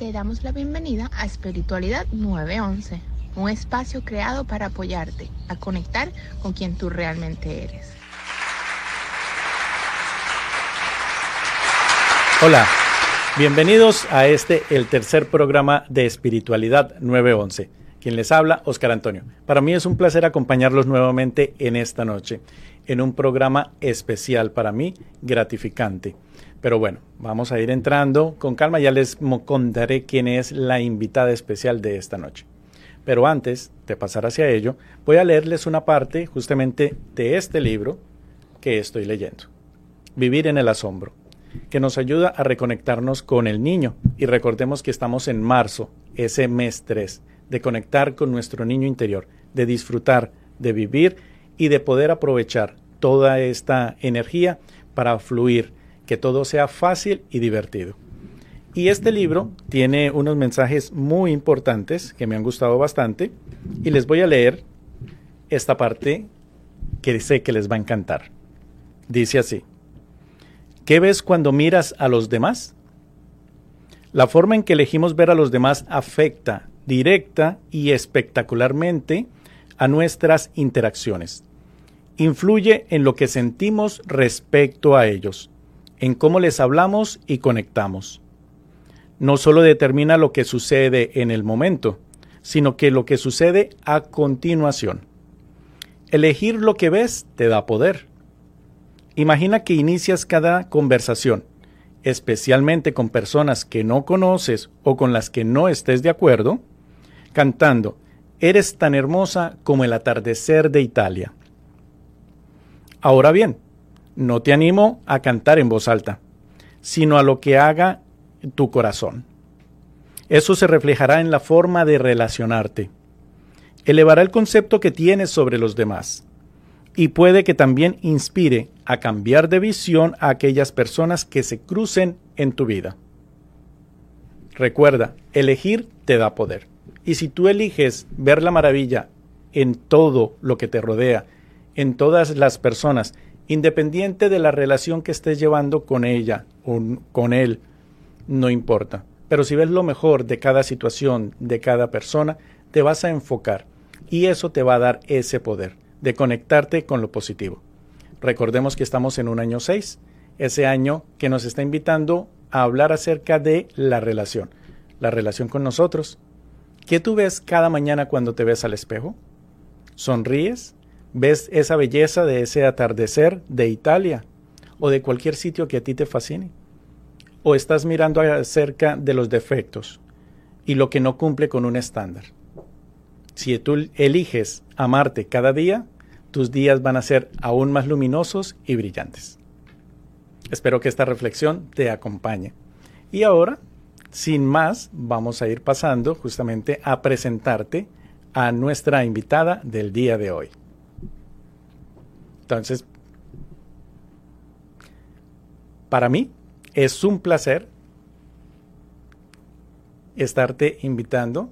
Te damos la bienvenida a Espiritualidad 911, un espacio creado para apoyarte a conectar con quien tú realmente eres. Hola, bienvenidos a este, el tercer programa de Espiritualidad 911. Quien les habla, Oscar Antonio. Para mí es un placer acompañarlos nuevamente en esta noche, en un programa especial para mí, gratificante. Pero bueno, vamos a ir entrando con calma, ya les contaré quién es la invitada especial de esta noche. Pero antes de pasar hacia ello, voy a leerles una parte justamente de este libro que estoy leyendo. Vivir en el asombro, que nos ayuda a reconectarnos con el niño. Y recordemos que estamos en marzo, ese mes 3, de conectar con nuestro niño interior, de disfrutar, de vivir y de poder aprovechar toda esta energía para fluir que todo sea fácil y divertido. Y este libro tiene unos mensajes muy importantes que me han gustado bastante y les voy a leer esta parte que sé que les va a encantar. Dice así, ¿qué ves cuando miras a los demás? La forma en que elegimos ver a los demás afecta directa y espectacularmente a nuestras interacciones. Influye en lo que sentimos respecto a ellos en cómo les hablamos y conectamos. No solo determina lo que sucede en el momento, sino que lo que sucede a continuación. Elegir lo que ves te da poder. Imagina que inicias cada conversación, especialmente con personas que no conoces o con las que no estés de acuerdo, cantando, Eres tan hermosa como el atardecer de Italia. Ahora bien, no te animo a cantar en voz alta, sino a lo que haga tu corazón. Eso se reflejará en la forma de relacionarte. Elevará el concepto que tienes sobre los demás y puede que también inspire a cambiar de visión a aquellas personas que se crucen en tu vida. Recuerda, elegir te da poder. Y si tú eliges ver la maravilla en todo lo que te rodea, en todas las personas, independiente de la relación que estés llevando con ella o con él, no importa. Pero si ves lo mejor de cada situación, de cada persona, te vas a enfocar y eso te va a dar ese poder de conectarte con lo positivo. Recordemos que estamos en un año 6, ese año que nos está invitando a hablar acerca de la relación, la relación con nosotros. ¿Qué tú ves cada mañana cuando te ves al espejo? ¿Sonríes? Ves esa belleza de ese atardecer de Italia o de cualquier sitio que a ti te fascine. O estás mirando acerca de los defectos y lo que no cumple con un estándar. Si tú eliges amarte cada día, tus días van a ser aún más luminosos y brillantes. Espero que esta reflexión te acompañe. Y ahora, sin más, vamos a ir pasando justamente a presentarte a nuestra invitada del día de hoy. Entonces, para mí es un placer estarte invitando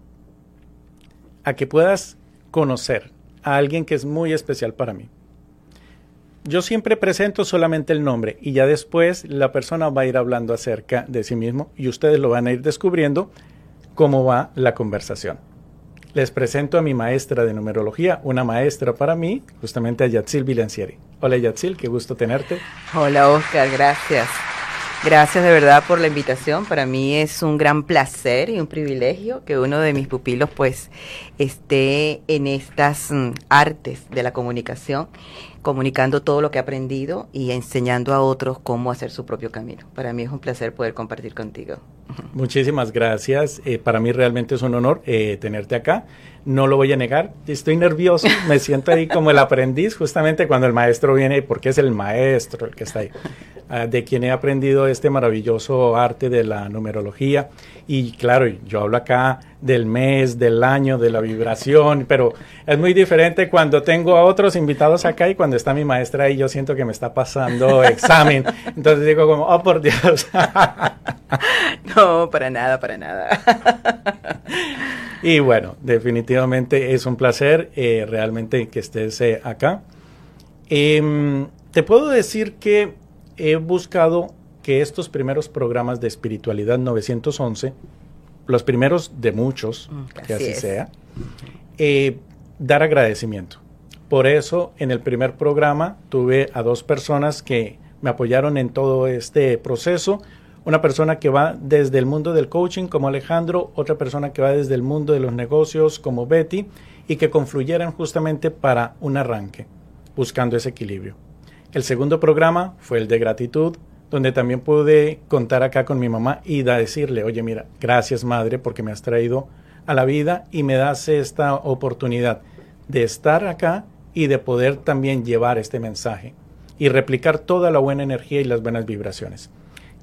a que puedas conocer a alguien que es muy especial para mí. Yo siempre presento solamente el nombre y ya después la persona va a ir hablando acerca de sí mismo y ustedes lo van a ir descubriendo cómo va la conversación les presento a mi maestra de numerología, una maestra para mí, justamente a Yatsil Vilancieri. Hola Yatsil, qué gusto tenerte. Hola Oscar, gracias. Gracias de verdad por la invitación. Para mí es un gran placer y un privilegio que uno de mis pupilos pues esté en estas mm, artes de la comunicación, comunicando todo lo que ha aprendido y enseñando a otros cómo hacer su propio camino. Para mí es un placer poder compartir contigo. Muchísimas gracias. Eh, para mí realmente es un honor eh, tenerte acá. No lo voy a negar. Estoy nervioso. Me siento ahí como el aprendiz, justamente cuando el maestro viene, porque es el maestro el que está ahí. Ah, de quien he aprendido este maravilloso arte de la numerología. Y claro, yo hablo acá del mes, del año, de la vibración, pero es muy diferente cuando tengo a otros invitados acá y cuando está mi maestra ahí, yo siento que me está pasando examen. Entonces digo como, oh por Dios. no, para nada, para nada. y bueno, definitivamente es un placer eh, realmente que estés eh, acá. Em, te puedo decir que he buscado que estos primeros programas de espiritualidad 911 los primeros de muchos, Mm, que así sea, eh, dar agradecimiento. Por eso, en el primer programa tuve a dos personas que me apoyaron en todo este proceso. Una persona que va desde el mundo del coaching como Alejandro, otra persona que va desde el mundo de los negocios como Betty y que confluyeran justamente para un arranque, buscando ese equilibrio. El segundo programa fue el de gratitud, donde también pude contar acá con mi mamá y decirle, oye, mira, gracias madre porque me has traído a la vida y me das esta oportunidad de estar acá y de poder también llevar este mensaje y replicar toda la buena energía y las buenas vibraciones.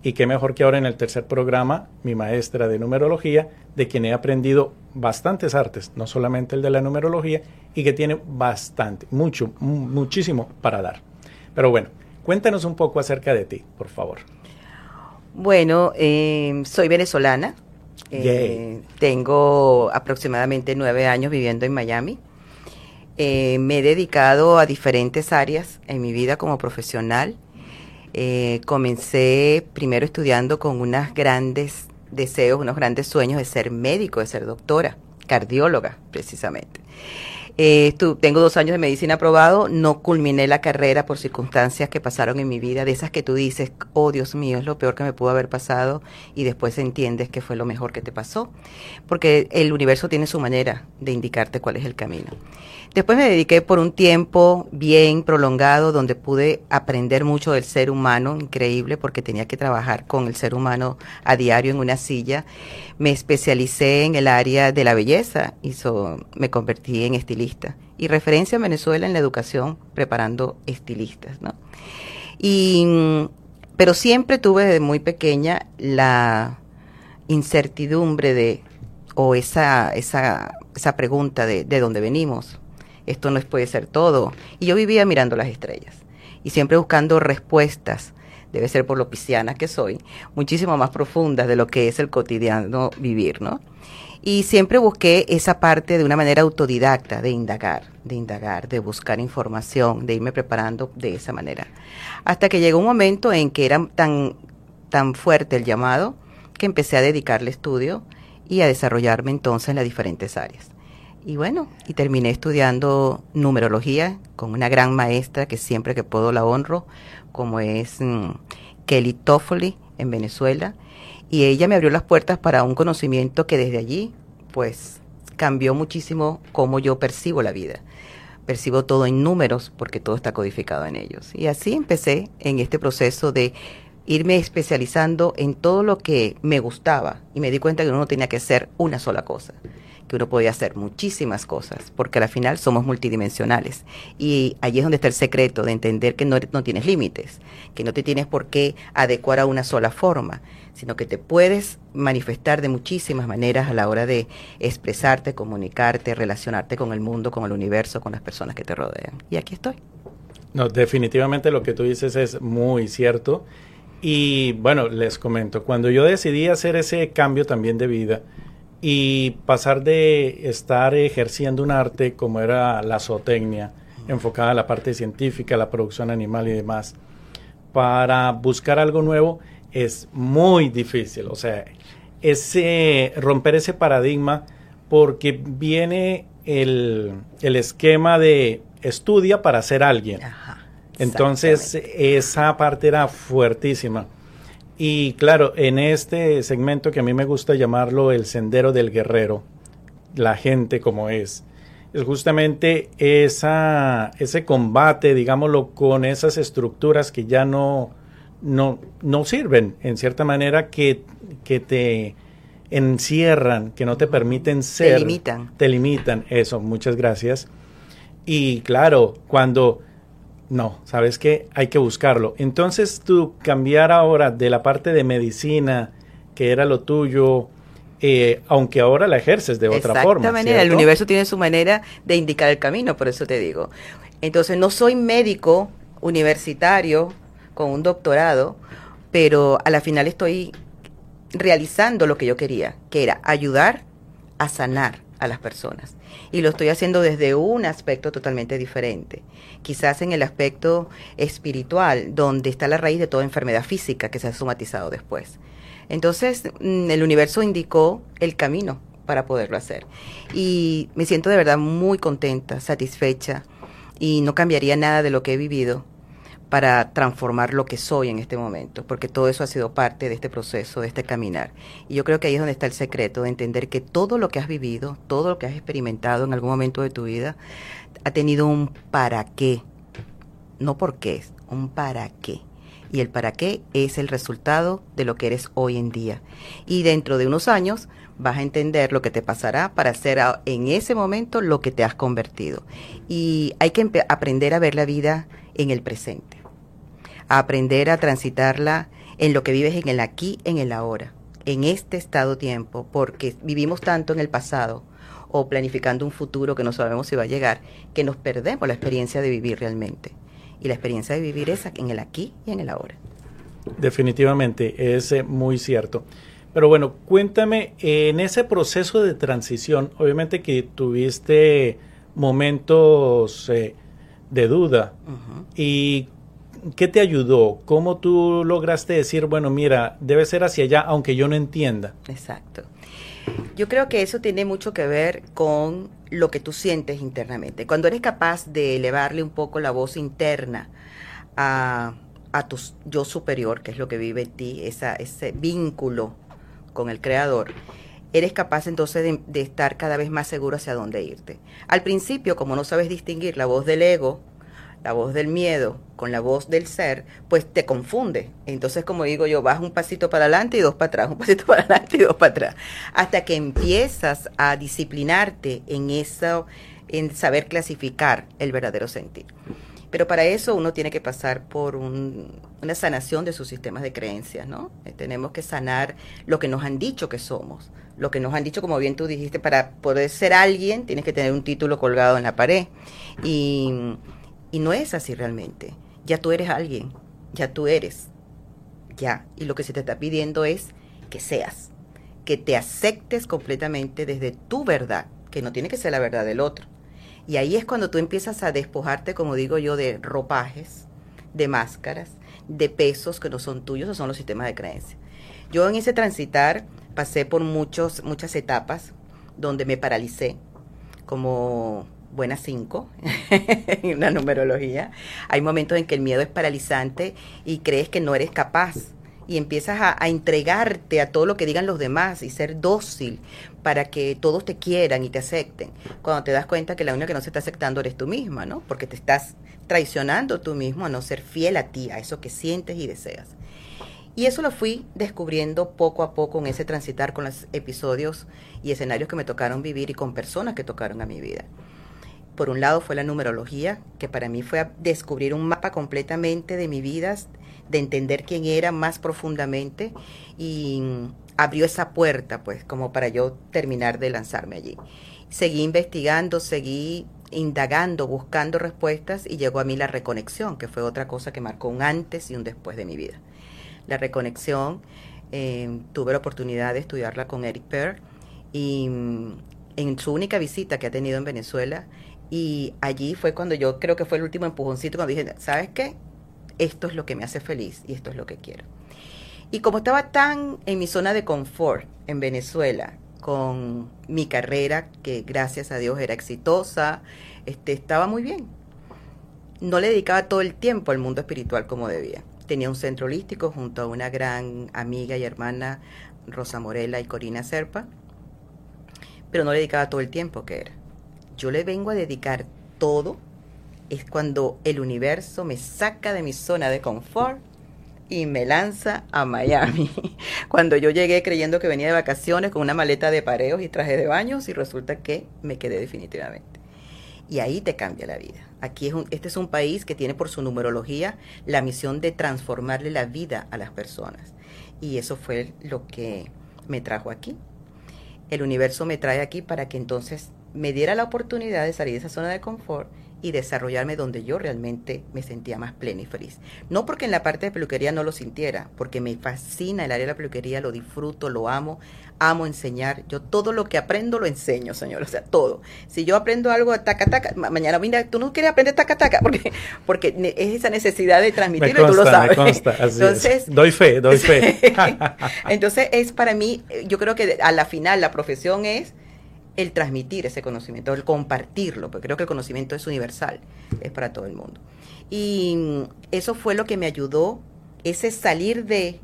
Y qué mejor que ahora en el tercer programa, mi maestra de numerología, de quien he aprendido bastantes artes, no solamente el de la numerología, y que tiene bastante, mucho, mu- muchísimo para dar. Pero bueno, cuéntanos un poco acerca de ti, por favor. Bueno, eh, soy venezolana. Eh, tengo aproximadamente nueve años viviendo en Miami. Eh, me he dedicado a diferentes áreas en mi vida como profesional. Comencé primero estudiando con unos grandes deseos, unos grandes sueños de ser médico, de ser doctora, cardióloga precisamente. Eh, tengo dos años de medicina aprobado, no culminé la carrera por circunstancias que pasaron en mi vida, de esas que tú dices, oh Dios mío, es lo peor que me pudo haber pasado y después entiendes que fue lo mejor que te pasó, porque el universo tiene su manera de indicarte cuál es el camino. Después me dediqué por un tiempo bien prolongado donde pude aprender mucho del ser humano, increíble porque tenía que trabajar con el ser humano a diario en una silla. Me especialicé en el área de la belleza y so- me convertí en estilista. Y referencia en Venezuela en la educación preparando estilistas, ¿no? Y, pero siempre tuve desde muy pequeña la incertidumbre de, o esa, esa, esa pregunta de, de dónde venimos. Esto no puede ser todo. Y yo vivía mirando las estrellas y siempre buscando respuestas, debe ser por lo pisciana que soy, muchísimo más profundas de lo que es el cotidiano vivir, ¿no? Y siempre busqué esa parte de una manera autodidacta, de indagar, de indagar, de buscar información, de irme preparando de esa manera. Hasta que llegó un momento en que era tan, tan fuerte el llamado que empecé a dedicarle estudio y a desarrollarme entonces en las diferentes áreas. Y bueno, y terminé estudiando numerología con una gran maestra que siempre que puedo la honro, como es mm, Kelly Toffoli en Venezuela. Y ella me abrió las puertas para un conocimiento que desde allí, pues, cambió muchísimo cómo yo percibo la vida. Percibo todo en números porque todo está codificado en ellos. Y así empecé en este proceso de irme especializando en todo lo que me gustaba y me di cuenta que uno no tenía que hacer una sola cosa, que uno podía hacer muchísimas cosas, porque al final somos multidimensionales. Y allí es donde está el secreto de entender que no, no tienes límites, que no te tienes por qué adecuar a una sola forma, sino que te puedes manifestar de muchísimas maneras a la hora de expresarte, comunicarte, relacionarte con el mundo, con el universo, con las personas que te rodean. Y aquí estoy. No, definitivamente lo que tú dices es muy cierto. Y bueno, les comento, cuando yo decidí hacer ese cambio también de vida y pasar de estar ejerciendo un arte como era la zootecnia, enfocada a la parte científica, la producción animal y demás, para buscar algo nuevo es muy difícil. O sea, ese romper ese paradigma porque viene el, el esquema de estudia para ser alguien. Ajá. Entonces, esa parte era fuertísima. Y claro, en este segmento que a mí me gusta llamarlo el sendero del guerrero, la gente como es, es justamente esa, ese combate, digámoslo, con esas estructuras que ya no, no, no sirven, en cierta manera, que, que te encierran, que no te permiten ser. limitan. Te limitan, eso, muchas gracias. Y claro, cuando no, ¿sabes qué? Hay que buscarlo. Entonces tú cambiar ahora de la parte de medicina, que era lo tuyo, eh, aunque ahora la ejerces de otra forma. Exactamente, el ¿cierto? universo tiene su manera de indicar el camino, por eso te digo. Entonces, no soy médico universitario con un doctorado, pero a la final estoy realizando lo que yo quería, que era ayudar a sanar a las personas. Y lo estoy haciendo desde un aspecto totalmente diferente. Quizás en el aspecto espiritual, donde está la raíz de toda enfermedad física que se ha somatizado después. Entonces, mm, el universo indicó el camino para poderlo hacer. Y me siento de verdad muy contenta, satisfecha, y no cambiaría nada de lo que he vivido para transformar lo que soy en este momento, porque todo eso ha sido parte de este proceso, de este caminar. Y yo creo que ahí es donde está el secreto, de entender que todo lo que has vivido, todo lo que has experimentado en algún momento de tu vida, ha tenido un para qué, no por qué, un para qué. Y el para qué es el resultado de lo que eres hoy en día. Y dentro de unos años vas a entender lo que te pasará para hacer en ese momento lo que te has convertido. Y hay que aprender a ver la vida en el presente, a aprender a transitarla en lo que vives en el aquí, en el ahora, en este estado tiempo, porque vivimos tanto en el pasado o planificando un futuro que no sabemos si va a llegar, que nos perdemos la experiencia de vivir realmente. Y la experiencia de vivir es en el aquí y en el ahora. Definitivamente, es eh, muy cierto. Pero bueno, cuéntame, en ese proceso de transición, obviamente que tuviste momentos eh, de duda. ¿Y qué te ayudó? ¿Cómo tú lograste decir, bueno, mira, debe ser hacia allá, aunque yo no entienda? Exacto. Yo creo que eso tiene mucho que ver con lo que tú sientes internamente. Cuando eres capaz de elevarle un poco la voz interna a, a tu yo superior, que es lo que vive en ti, ese vínculo con el creador, eres capaz entonces de, estar cada vez más seguro hacia dónde irte. Al principio, como no sabes distinguir la voz del ego, la voz del miedo con la voz del ser, pues te confunde. Entonces, como digo yo, vas un pasito para adelante y dos para atrás, un pasito para adelante y dos para atrás, hasta que empiezas a disciplinarte en eso, en saber clasificar el verdadero sentir. Pero para eso uno tiene que pasar por una sanación de sus sistemas de creencias, ¿no? Eh, tenemos que sanar lo que nos han dicho que somos, lo que nos han dicho, como bien tú dijiste, para poder ser alguien tienes que tener un título colgado en la pared. Y, y no es así realmente. Ya tú eres alguien, ya tú eres, ya. Y lo que se te está pidiendo es que seas, que te aceptes completamente desde tu verdad, que no tiene que ser la verdad del otro y ahí es cuando tú empiezas a despojarte, como digo yo, de ropajes, de máscaras, de pesos que no son tuyos o son los sistemas de creencia. Yo en ese transitar pasé por muchos, muchas etapas donde me paralicé, como buenas cinco en una numerología. Hay momentos en que el miedo es paralizante y crees que no eres capaz y empiezas a, entregarte a todo lo que digan los demás y ser dócil para que todos te quieran y te acepten. Cuando te das cuenta que la única que no se está aceptando eres tú misma, ¿no? Porque te estás traicionando tú mismo a no ser fiel a ti, a eso que sientes y deseas. Y eso lo fui descubriendo poco a poco en ese transitar con los episodios y escenarios que me tocaron vivir y con personas que tocaron a mi vida. Por un lado fue la numerología, que para mí fue descubrir un mapa completamente de mi vida, de entender quién era más profundamente y abrió esa puerta, pues, como para yo terminar de lanzarme allí. Seguí investigando, seguí indagando, buscando respuestas y llegó a mí la reconexión, que fue otra cosa que marcó un antes y un después de mi vida. La reconexión, eh, tuve la oportunidad de estudiarla con Eric Pearl y mm, en su única visita que ha tenido en Venezuela y allí fue cuando yo creo que fue el último empujoncito cuando dije, ¿sabes qué? esto es lo que me hace feliz y esto es lo que quiero. Y como estaba tan en mi zona de confort en Venezuela, con mi carrera, que gracias a Dios era exitosa, este, estaba muy bien. No le dedicaba todo el tiempo al mundo espiritual como debía. Tenía un centro holístico junto a una gran amiga y hermana, Rosa Morela y Corina Serpa, pero no le dedicaba todo el tiempo que era. Yo le vengo a dedicar todo es cuando el universo me saca de mi zona de confort y me lanza a Miami. Cuando yo llegué creyendo que venía de vacaciones con una maleta de pareos y traje de baños y resulta que me quedé definitivamente. Y ahí te cambia la vida. Aquí un, este es un país que tiene por su numerología la misión de transformarle la vida a las personas. Y eso fue lo que me trajo aquí. El universo me trae aquí para que entonces me diera la oportunidad de salir de esa zona de confort y desarrollarme donde yo realmente me sentía más plena y feliz. No porque en la parte de peluquería no lo sintiera, porque me fascina el área de la peluquería, lo disfruto, lo amo, amo enseñar. Yo todo lo que aprendo lo enseño, señor, o sea, todo. Si yo aprendo algo a taca taca, mañana mira, tú no quieres aprender taca taca porque porque es esa necesidad de transmitirlo y tú lo sabes. Entonces, doy fe, doy fe. Entonces es para mí, yo creo que a la final la profesión es el transmitir ese conocimiento, el compartirlo, porque creo que el conocimiento es universal, es para todo el mundo. Y eso fue lo que me ayudó, ese salir de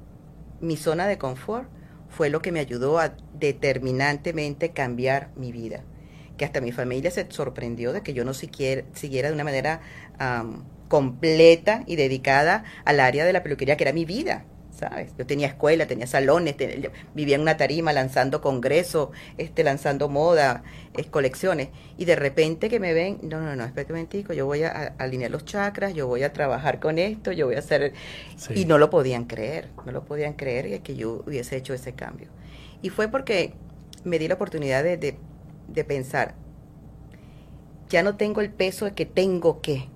mi zona de confort fue lo que me ayudó a determinantemente cambiar mi vida. Que hasta mi familia se sorprendió de que yo no siquiera, siguiera de una manera completa y dedicada al área de la peluquería, que era mi vida. Yo tenía escuela, tenía salones, vivía en una tarima lanzando congresos, este, lanzando moda, colecciones, y de repente que me ven, no, no, no, espérate un momentico, yo voy a, alinear los chakras, yo voy a trabajar con esto, yo voy a hacer... Y no lo podían creer, no lo podían creer que yo hubiese hecho ese cambio. Y fue porque me di la oportunidad de, de, de pensar, ya no tengo el peso de que tengo que,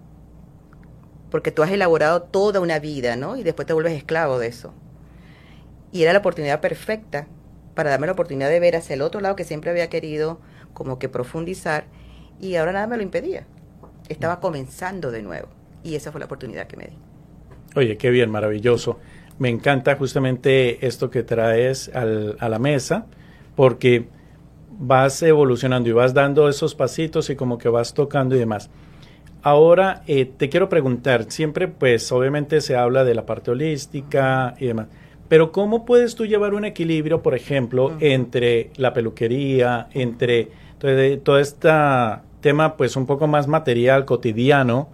porque tú has elaborado toda una vida, ¿no? Y después te vuelves esclavo de eso. Y era la oportunidad perfecta para darme la oportunidad de ver hacia el otro lado que siempre había querido como que profundizar y ahora nada me lo impedía. Estaba comenzando de nuevo y esa fue la oportunidad que me di. Oye, qué bien, maravilloso. Me encanta justamente esto que traes al, a la mesa porque vas evolucionando y vas dando esos pasitos y como que vas tocando y demás. Ahora eh, te quiero preguntar, siempre pues obviamente se habla de la parte holística y demás, pero ¿cómo puedes tú llevar un equilibrio, por ejemplo, entre la peluquería, entre todo este tema pues un poco más material, cotidiano,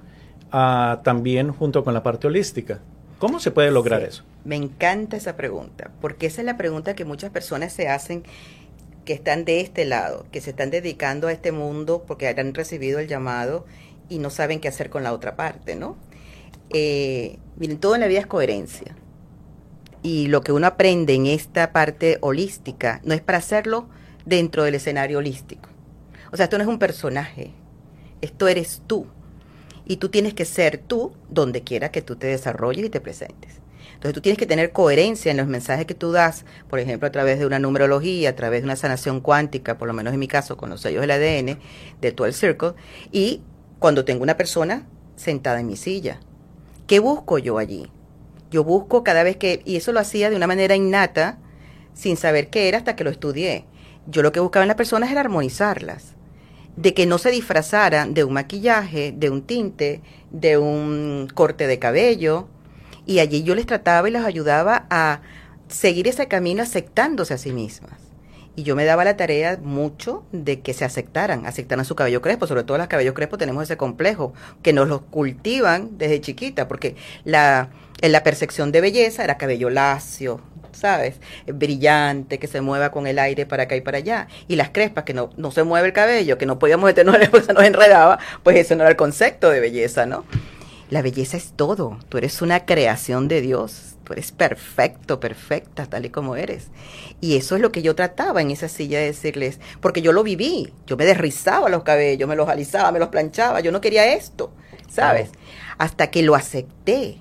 también junto con la parte holística? ¿Cómo se puede lograr eso? Me encanta esa pregunta, porque esa es la pregunta que muchas personas se hacen que están de este lado, que se están dedicando a este mundo porque han recibido el llamado y no saben qué hacer con la otra parte, ¿no? Eh, miren, todo en la vida es coherencia. Y lo que uno aprende en esta parte holística no es para hacerlo dentro del escenario holístico. O sea, esto no es un personaje, esto eres tú. Y tú tienes que ser tú donde quiera que tú te desarrolles y te presentes. Entonces tú tienes que tener coherencia en los mensajes que tú das, por ejemplo, a través de una numerología, a través de una sanación cuántica, por lo menos en mi caso, con los sellos del ADN, de todo el Circle, y cuando tengo una persona sentada en mi silla. ¿Qué busco yo allí? Yo busco cada vez que, y eso lo hacía de una manera innata, sin saber qué era hasta que lo estudié. Yo lo que buscaba en las personas era armonizarlas, de que no se disfrazaran de un maquillaje, de un tinte, de un corte de cabello, y allí yo les trataba y les ayudaba a seguir ese camino aceptándose a sí mismas. Y yo me daba la tarea mucho de que se aceptaran, aceptaran su cabello crespo, sobre todo las cabellos crespos tenemos ese complejo, que nos los cultivan desde chiquita, porque la, en la percepción de belleza era cabello lacio, ¿sabes? Brillante, que se mueva con el aire para acá y para allá. Y las crespas, que no, no se mueve el cabello, que no podíamos meternos porque se nos enredaba, pues eso no era el concepto de belleza, ¿no? La belleza es todo, tú eres una creación de Dios eres perfecto, perfecta, tal y como eres. Y eso es lo que yo trataba en esa silla de decirles, porque yo lo viví, yo me desrizaba los cabellos, me los alisaba, me los planchaba, yo no quería esto, ¿sabes? Hasta que lo acepté.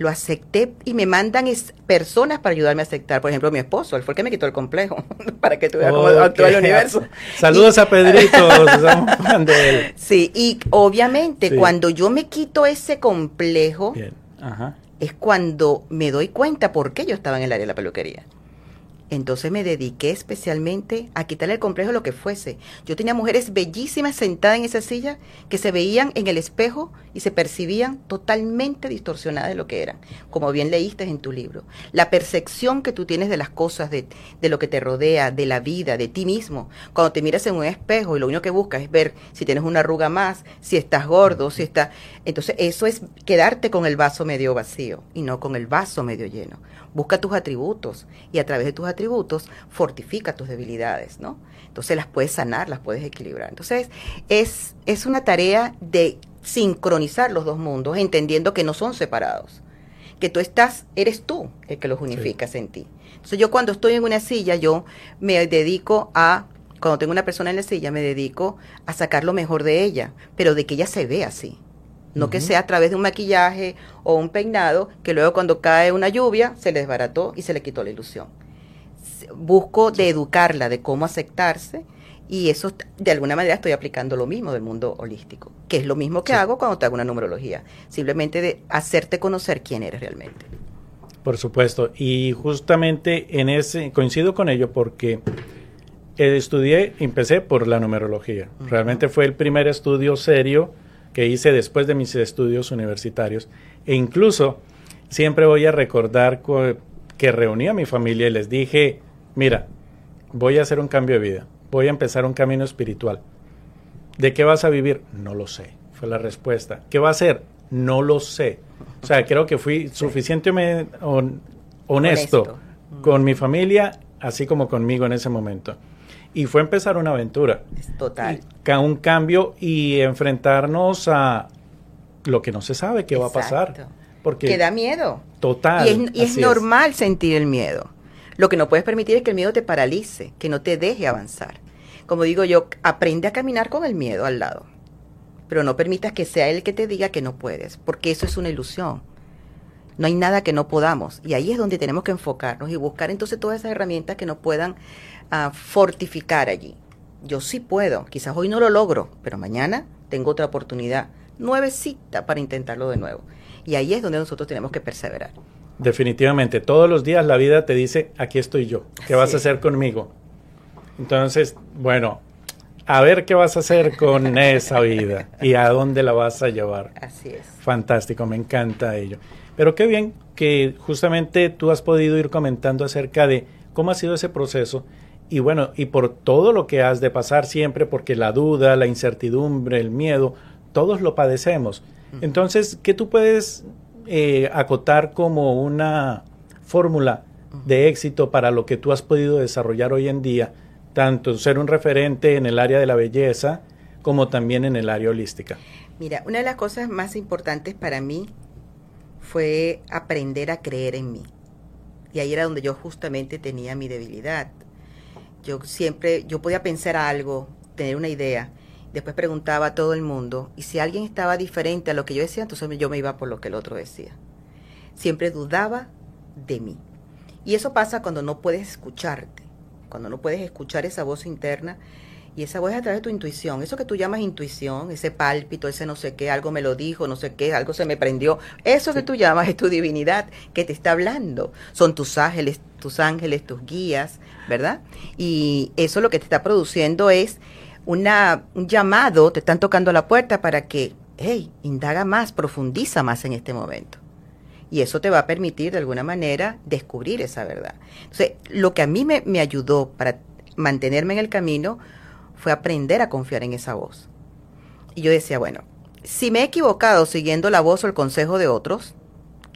Lo acepté y me mandan personas para ayudarme a aceptar. Por ejemplo, mi esposo, él fue el que me quitó el complejo, para que tuviera como todo el universo. Saludos a Pedrito, Sí, y obviamente cuando yo me quito ese complejo, Ajá es cuando me doy cuenta por qué yo estaba en el área de la peluquería. Entonces me dediqué especialmente a quitarle el complejo lo que fuese. Yo tenía mujeres bellísimas sentadas en esa silla que se veían en el espejo y se percibían totalmente distorsionadas de lo que eran, como bien leíste en tu libro. La percepción que tú tienes de las cosas, de, de lo que te rodea, de la vida, de ti mismo. Cuando te miras en un espejo y lo único que buscas es ver si tienes una arruga más, si estás gordo, si estás... Entonces eso es quedarte con el vaso medio vacío y no con el vaso medio lleno busca tus atributos y a través de tus atributos fortifica tus debilidades, ¿no? Entonces las puedes sanar, las puedes equilibrar. Entonces es, es una tarea de sincronizar los dos mundos, entendiendo que no son separados, que tú estás, eres tú el que los unificas en ti. Entonces yo cuando estoy en una silla, yo me dedico a Cuando tengo una persona en la silla, me dedico a sacar lo mejor de ella, pero de que ella se vea así. No que sea a través de un maquillaje o un peinado, que luego cuando cae una lluvia se le desbarató y se le quitó la ilusión. Busco de educarla, de cómo aceptarse, y eso de alguna manera estoy aplicando lo mismo del mundo holístico, que es lo mismo que hago cuando te hago una numerología, simplemente de hacerte conocer quién eres realmente. Por supuesto, y justamente en ese coincido con ello porque estudié, empecé por la numerología. Realmente fue el primer estudio serio que hice después de mis estudios universitarios. E incluso siempre voy a recordar que reuní a mi familia y les dije, mira, voy a hacer un cambio de vida, voy a empezar un camino espiritual. ¿De qué vas a vivir? No lo sé, fue la respuesta. ¿Qué va a hacer? No lo sé. O sea, creo que fui suficientemente honesto, con mi familia, así como conmigo en ese momento. Y fue empezar una aventura. total. un cambio y enfrentarnos a lo que no se sabe qué va a pasar. Porque que da miedo. Total. Y es, normal sentir el miedo. Lo que no puedes permitir es que el miedo te paralice, que no te deje avanzar. Como digo yo, aprende a caminar con el miedo al lado. Pero no permitas que sea él que te diga que no puedes, porque eso es una ilusión. No hay nada que no podamos. Y ahí es donde tenemos que enfocarnos y buscar entonces todas esas herramientas que nos puedan a fortificar allí. Yo sí puedo, quizás hoy no lo logro, pero mañana tengo otra oportunidad nuevecita para intentarlo de nuevo. Y ahí es donde nosotros tenemos que perseverar. Definitivamente, todos los días la vida te dice, aquí estoy yo, ¿qué vas a hacer conmigo? Entonces, bueno, a ver qué vas a hacer con esa vida y a dónde la vas a llevar. Así es. Fantástico, me encanta ello. Pero qué bien que justamente tú has podido ir comentando acerca de cómo ha sido ese proceso y bueno, y por todo lo que has de pasar siempre, porque la duda, la incertidumbre, el miedo, todos lo padecemos. Entonces, ¿qué tú puedes eh, acotar como una fórmula de éxito para lo que tú has podido desarrollar hoy en día, tanto ser un referente en el área de la belleza como también en el área holística? Mira, una de las cosas más importantes para mí fue aprender a creer en mí. Y ahí era donde yo justamente tenía mi debilidad. Yo siempre, yo podía pensar algo, tener una idea, después preguntaba a todo el mundo, y si alguien estaba diferente a lo que yo decía, entonces yo me iba por lo que el otro decía. Siempre dudaba de mí. Y eso pasa cuando no puedes escucharte, cuando no puedes escuchar esa voz interna y esa voz es a través de tu intuición. Eso que tú llamas intuición, ese pálpito, ese no sé qué, algo me lo dijo, no sé qué, algo se me prendió. Eso que tú llamas es tu divinidad que te está hablando. Son tus ángeles, tus ángeles, tus guías, ¿verdad? Y eso lo que te está produciendo es una, un llamado, te están tocando la puerta para que, hey, indaga más, profundiza más en este momento. Y eso te va a permitir de alguna manera descubrir esa verdad. Entonces, lo que a mí me, me ayudó para mantenerme en el camino fue aprender a confiar en esa voz. Y yo decía, bueno, si me he equivocado siguiendo la voz o el consejo de otros,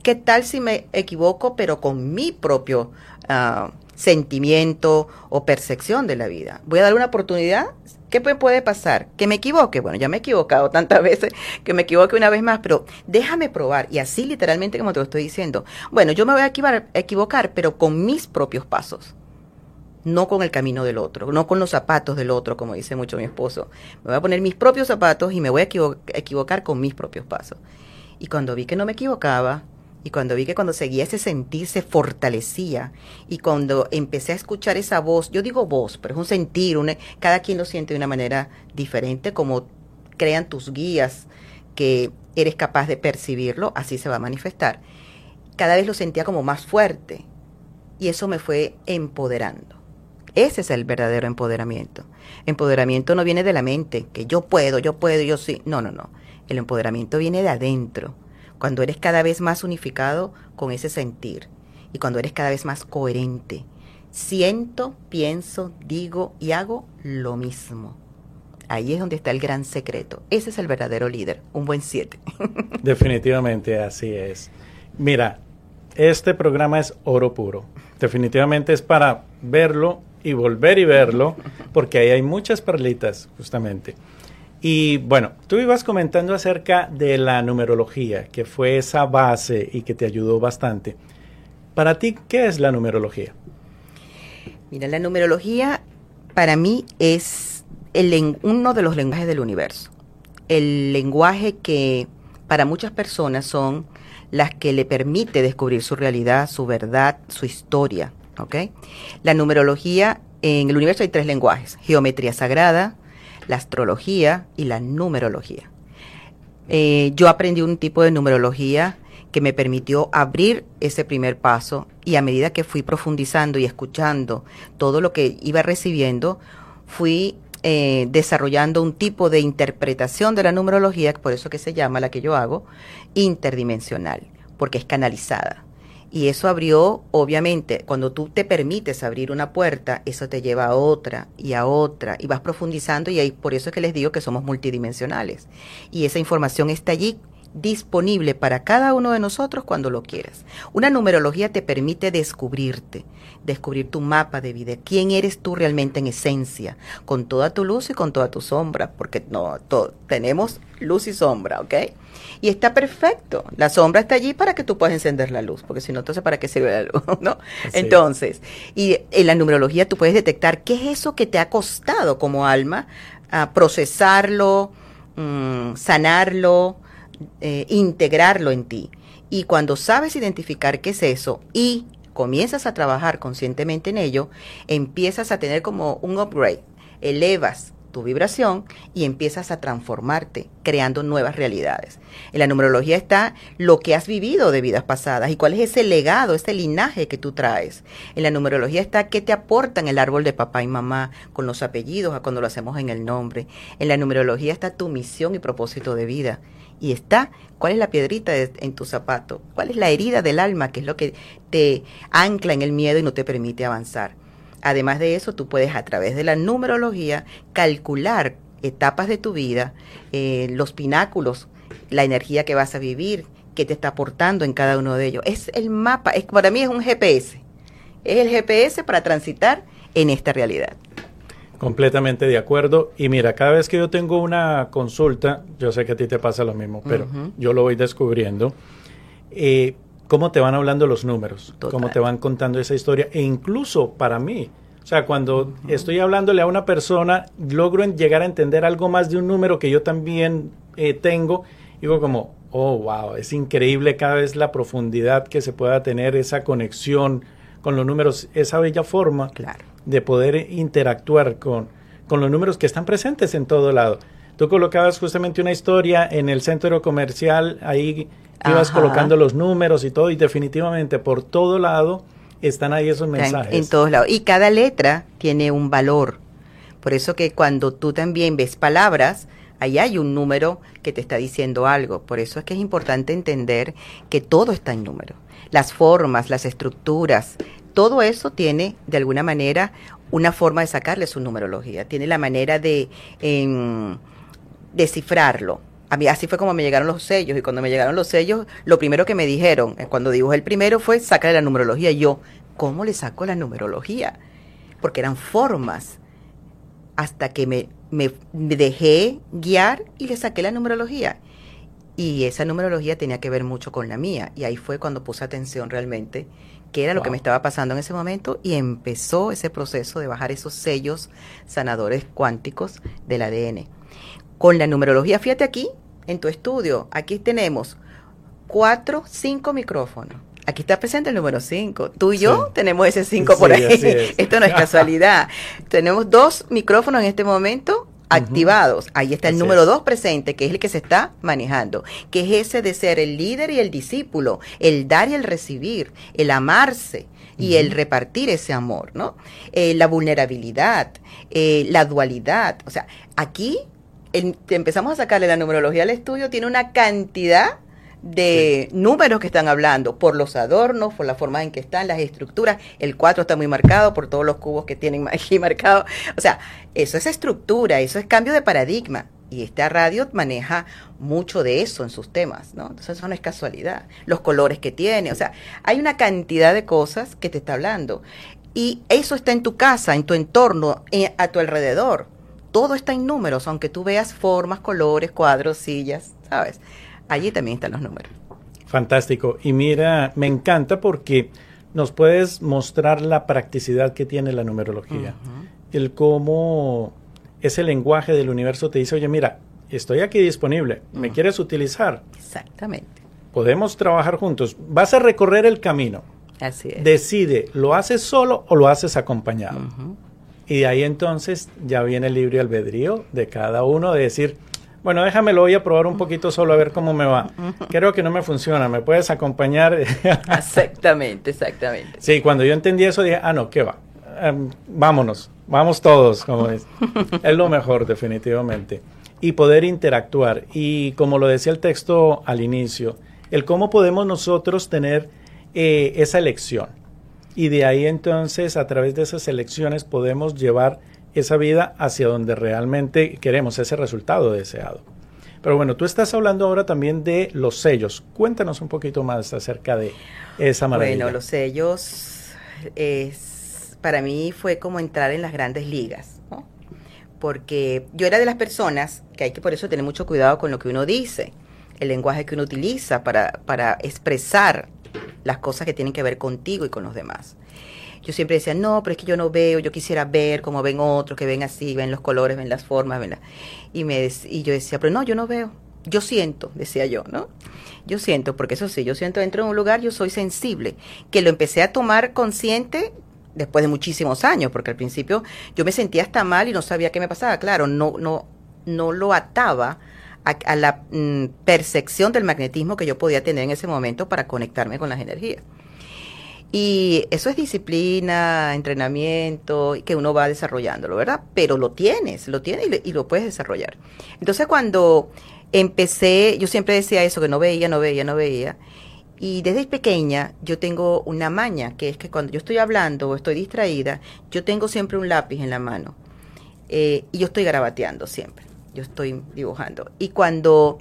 ¿qué tal si me equivoco pero con mi propio ah, sentimiento o percepción de la vida? ¿Voy a dar una oportunidad? ¿Qué puede pasar? ¿Que me equivoque? Bueno, ya me he equivocado tantas veces que me equivoque una vez más, pero déjame probar. Y así literalmente como te lo estoy diciendo. Bueno, yo me voy a equivocar pero con mis propios pasos no con el camino del otro, no con los zapatos del otro, como dice mucho mi esposo. Me voy a poner mis propios zapatos y me voy a equivocar con mis propios pasos. Y cuando vi que no me equivocaba, y cuando vi que cuando seguía ese sentir se fortalecía, y cuando empecé a escuchar esa voz, yo digo voz, pero es un sentir, cada quien lo siente de una manera diferente, como crean tus guías, que eres capaz de percibirlo, así se va a manifestar. Cada vez lo sentía como más fuerte, y eso me fue empoderando. Ese es el verdadero empoderamiento. Empoderamiento no viene de la mente, que yo puedo, yo puedo, yo sí. No, no, no. El empoderamiento viene de adentro, cuando eres cada vez más unificado con ese sentir y cuando eres cada vez más coherente. Siento, pienso, digo y hago lo mismo. Ahí es donde está el gran secreto. Ese es el verdadero líder, un buen siete. Definitivamente así es. Mira, este programa es oro puro. Definitivamente es para verlo y volver y verlo, porque ahí hay muchas perlitas, justamente. Y bueno, tú ibas comentando acerca de la numerología, que fue esa base y que te ayudó bastante. Para ti, ¿qué es la numerología? Mira, la numerología para mí es el, uno de los lenguajes del universo. El lenguaje que para muchas personas son las que le permite descubrir su realidad, su verdad, su historia. La numerología, en el universo hay tres lenguajes, geometría sagrada, la astrología y la numerología. Eh, yo aprendí un tipo de numerología que me permitió abrir ese primer paso y a medida que fui profundizando y escuchando todo lo que iba recibiendo, fui eh, desarrollando un tipo de interpretación de la numerología, por eso que se llama la que yo hago, interdimensional, porque es canalizada. Y eso abrió, obviamente, cuando tú te permites abrir una puerta, eso te lleva a otra y a otra y vas profundizando y ahí, por eso es que les digo que somos multidimensionales. Y esa información está allí disponible para cada uno de nosotros cuando lo quieras. Una numerología te permite descubrirte, descubrir tu mapa de vida, quién eres tú realmente en esencia, con toda tu luz y con toda tu sombra, porque no tenemos luz y sombra, ¿ok? Y está perfecto. La sombra está allí para que tú puedas encender la luz, porque si no, entonces ¿para qué sirve la luz? ¿no? Entonces, y en la numerología tú puedes detectar qué es eso que te ha costado como alma a procesarlo, mm, sanarlo, eh, integrarlo en ti. Y cuando sabes identificar qué es eso y comienzas a trabajar conscientemente en ello, empiezas a tener como un upgrade, elevas tu vibración y empiezas a transformarte, creando nuevas realidades. En la numerología está lo que has vivido de vidas pasadas y cuál es ese legado, ese linaje que tú traes. En la numerología está qué te aportan el árbol de papá y mamá con los apellidos a cuando lo hacemos en el nombre. En la numerología está tu misión y propósito de vida y está cuál es la piedrita en tu zapato, cuál es la herida del alma, que es lo que te ancla en el miedo y no te permite avanzar. Además de eso, tú puedes a través de la numerología calcular etapas de tu vida, eh, los pináculos, la energía que vas a vivir, que te está aportando en cada uno de ellos. Es el mapa, es, para mí es un GPS. Es el GPS para transitar en esta realidad. Completamente de acuerdo. Y mira, cada vez que yo tengo una consulta, yo sé que a ti te pasa lo mismo, pero yo lo voy descubriendo. Eh, ¿Cómo te van hablando los números? ¿Cómo te van contando esa historia? E incluso para mí, o sea, cuando estoy hablándole a una persona, logro llegar a entender algo más de un número que yo también eh, tengo. Digo como, oh, wow, es increíble cada vez la profundidad que se pueda tener, esa conexión con los números, esa bella forma. Claro de poder interactuar con, con los números que están presentes en todo lado. Tú colocabas justamente una historia en el centro comercial, ahí ibas colocando los números y todo, y definitivamente por todo lado están ahí esos mensajes. En, todos lados. Y cada letra tiene un valor. Por eso que cuando tú también ves palabras, ahí hay un número que te está diciendo algo. Por eso es que es importante entender que todo está en número. Las formas, las estructuras, todo eso tiene, de alguna manera, una forma de sacarle su numerología, tiene la manera de descifrarlo. A mí así fue como me llegaron los sellos y cuando me llegaron los sellos, lo primero que me dijeron, eh, cuando dibujé el primero fue sacarle la numerología. yo, ¿cómo le saco la numerología? Porque eran formas. Hasta que me dejé guiar y le saqué la numerología. Y esa numerología tenía que ver mucho con la mía. Y ahí fue cuando puse atención realmente qué era lo que me estaba pasando en ese momento y empezó ese proceso de bajar esos sellos sanadores cuánticos del ADN. Con la numerología, fíjate aquí, en tu estudio, aquí tenemos cuatro, cinco micrófonos. Aquí está presente el número cinco. Tú y yo tenemos ese cinco por ahí. Esto no es casualidad. tenemos dos micrófonos en este momento activados. Ahí está el número dos presente, que es el que se está manejando, que es ese de ser el líder y el discípulo, el dar y el recibir, el amarse y el repartir ese amor, ¿no? Eh, la vulnerabilidad, eh, la dualidad. O sea, aquí empezamos a sacarle la numerología al estudio, tiene una cantidad de números que están hablando, por los adornos, por la forma en que están, las estructuras. El 4 está muy marcado por todos los cubos que tienen aquí marcados. O sea, eso es estructura, eso es cambio de paradigma. Y esta radio maneja mucho de eso en sus temas, ¿no? Entonces eso no es casualidad. Los colores que tiene, o sea, hay una cantidad de cosas que te está hablando. Y eso está en tu casa, en tu entorno, eh, a tu alrededor. Todo está en números, aunque tú veas formas, colores, cuadros, sillas, ¿sabes? Allí también están los números. Fantástico. Y mira, me encanta porque nos puedes mostrar la practicidad que tiene la numerología. el cómo ese lenguaje del universo te dice, oye, mira, estoy aquí disponible, ¿me quieres utilizar? Exactamente. Podemos trabajar juntos. Vas a recorrer el camino. Así es. Decide, ¿lo haces solo o lo haces acompañado? Y de ahí entonces ya viene el libre albedrío de cada uno de decir, bueno, déjame, lo voy a probar un poquito solo a ver cómo me va. Creo que no me funciona, ¿me puedes acompañar? exactamente, exactamente. Sí, cuando yo entendí eso dije, ah, no, ¿qué va? Em, vámonos, vamos todos, como es. es lo mejor, definitivamente. Y poder interactuar. Y como lo decía el texto al inicio, el cómo podemos nosotros tener eh, esa elección. Y de ahí entonces, a través de esas elecciones, podemos llevar esa vida hacia donde realmente queremos, ese resultado deseado. Pero bueno, tú estás hablando ahora también de los sellos. Cuéntanos un poquito más acerca de esa maravilla. Bueno, los sellos es, para mí fue como entrar en las grandes ligas, ¿no? Porque yo era de las personas que hay que por eso tener mucho cuidado con lo que uno dice, el lenguaje que uno utiliza para, para expresar las cosas que tienen que ver contigo y con los demás yo siempre decía, no, pero es que yo no veo, yo quisiera ver como ven otros, que ven así, ven los colores, ven las formas, ven y, me, y yo decía, pero no, yo no veo, yo siento, decía yo, ¿no? Yo siento, porque eso sí, yo siento dentro de un lugar, yo soy sensible, que lo empecé a tomar consciente después de muchísimos años, porque al principio yo me sentía hasta mal y no sabía qué me pasaba, claro, no, no, no lo ataba a, la mm, percepción del magnetismo que yo podía tener en ese momento para conectarme con las energías. Y eso es disciplina, entrenamiento, que uno va desarrollándolo, ¿verdad? Pero lo tienes, lo tienes y, lo puedes desarrollar. Entonces cuando empecé, yo siempre decía eso, que no veía, no veía, no veía. Y desde pequeña yo tengo una maña, que es que cuando yo estoy hablando o estoy distraída, yo tengo siempre un lápiz en la mano. Eh, y yo estoy garabateando siempre, yo estoy dibujando. Y cuando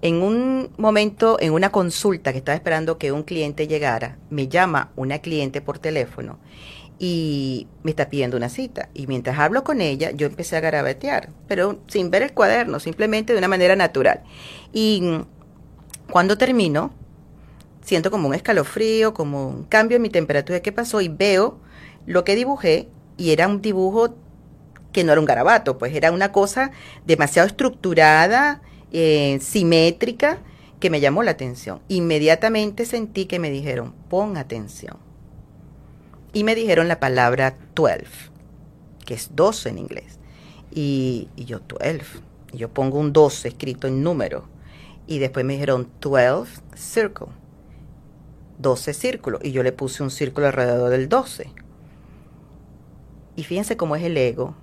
en un momento, en una consulta que estaba esperando que un cliente llegara, me llama una cliente por teléfono y me está pidiendo una cita. Y mientras hablo con ella, yo empecé a garabatear, pero sin ver el cuaderno, simplemente de una manera natural. Y cuando termino, siento como un escalofrío, como un cambio en mi temperatura. ¿Qué pasó? Y veo lo que dibujé y era un dibujo que no era un garabato, pues era una cosa demasiado estructurada, eh, simétrica que me llamó la atención. Inmediatamente sentí que me dijeron, pon atención. Y me dijeron la palabra 12, que es 12 en inglés. Y, y yo 12, y yo pongo un 12 escrito en número. Y después me dijeron 12 circle, 12 círculos. Y yo le puse un círculo alrededor del 12. Y fíjense cómo es el ego.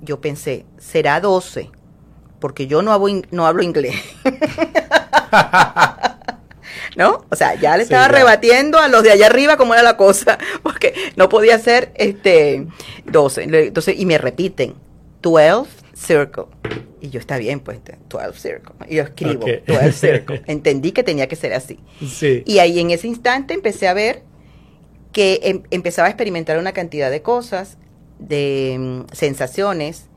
Yo pensé, será 12 porque yo no hablo, no hablo inglés. ¿No? O sea, ya le estaba rebatiendo a los de allá arriba cómo era la cosa, porque no podía ser este 12. Entonces, y me repiten, 12 circle. Y yo está bien, pues 12 circle. Y yo escribo 12 circle. Entendí que tenía que ser así. Sí. Y ahí en ese instante empecé a ver que em, empezaba a experimentar una cantidad de cosas, de mm, sensaciones,